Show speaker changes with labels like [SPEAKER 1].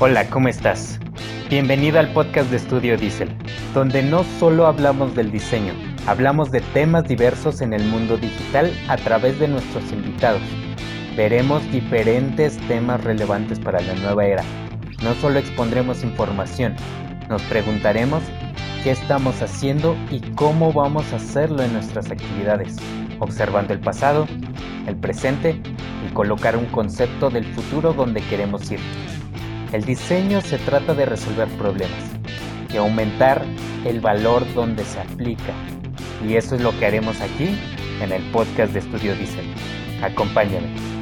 [SPEAKER 1] Hola, ¿cómo estás? Bienvenido al podcast de Estudio Diesel, donde no solo hablamos del diseño, hablamos de temas diversos en el mundo digital a través de nuestros invitados. Veremos diferentes temas relevantes para la nueva era. No solo expondremos información, nos preguntaremos qué estamos haciendo y cómo vamos a hacerlo en nuestras actividades, observando el pasado, el presente y colocar un concepto del futuro donde queremos ir. El diseño se trata de resolver problemas y aumentar el valor donde se aplica. Y eso es lo que haremos aquí en el podcast de Estudio Diesel. Acompáñame.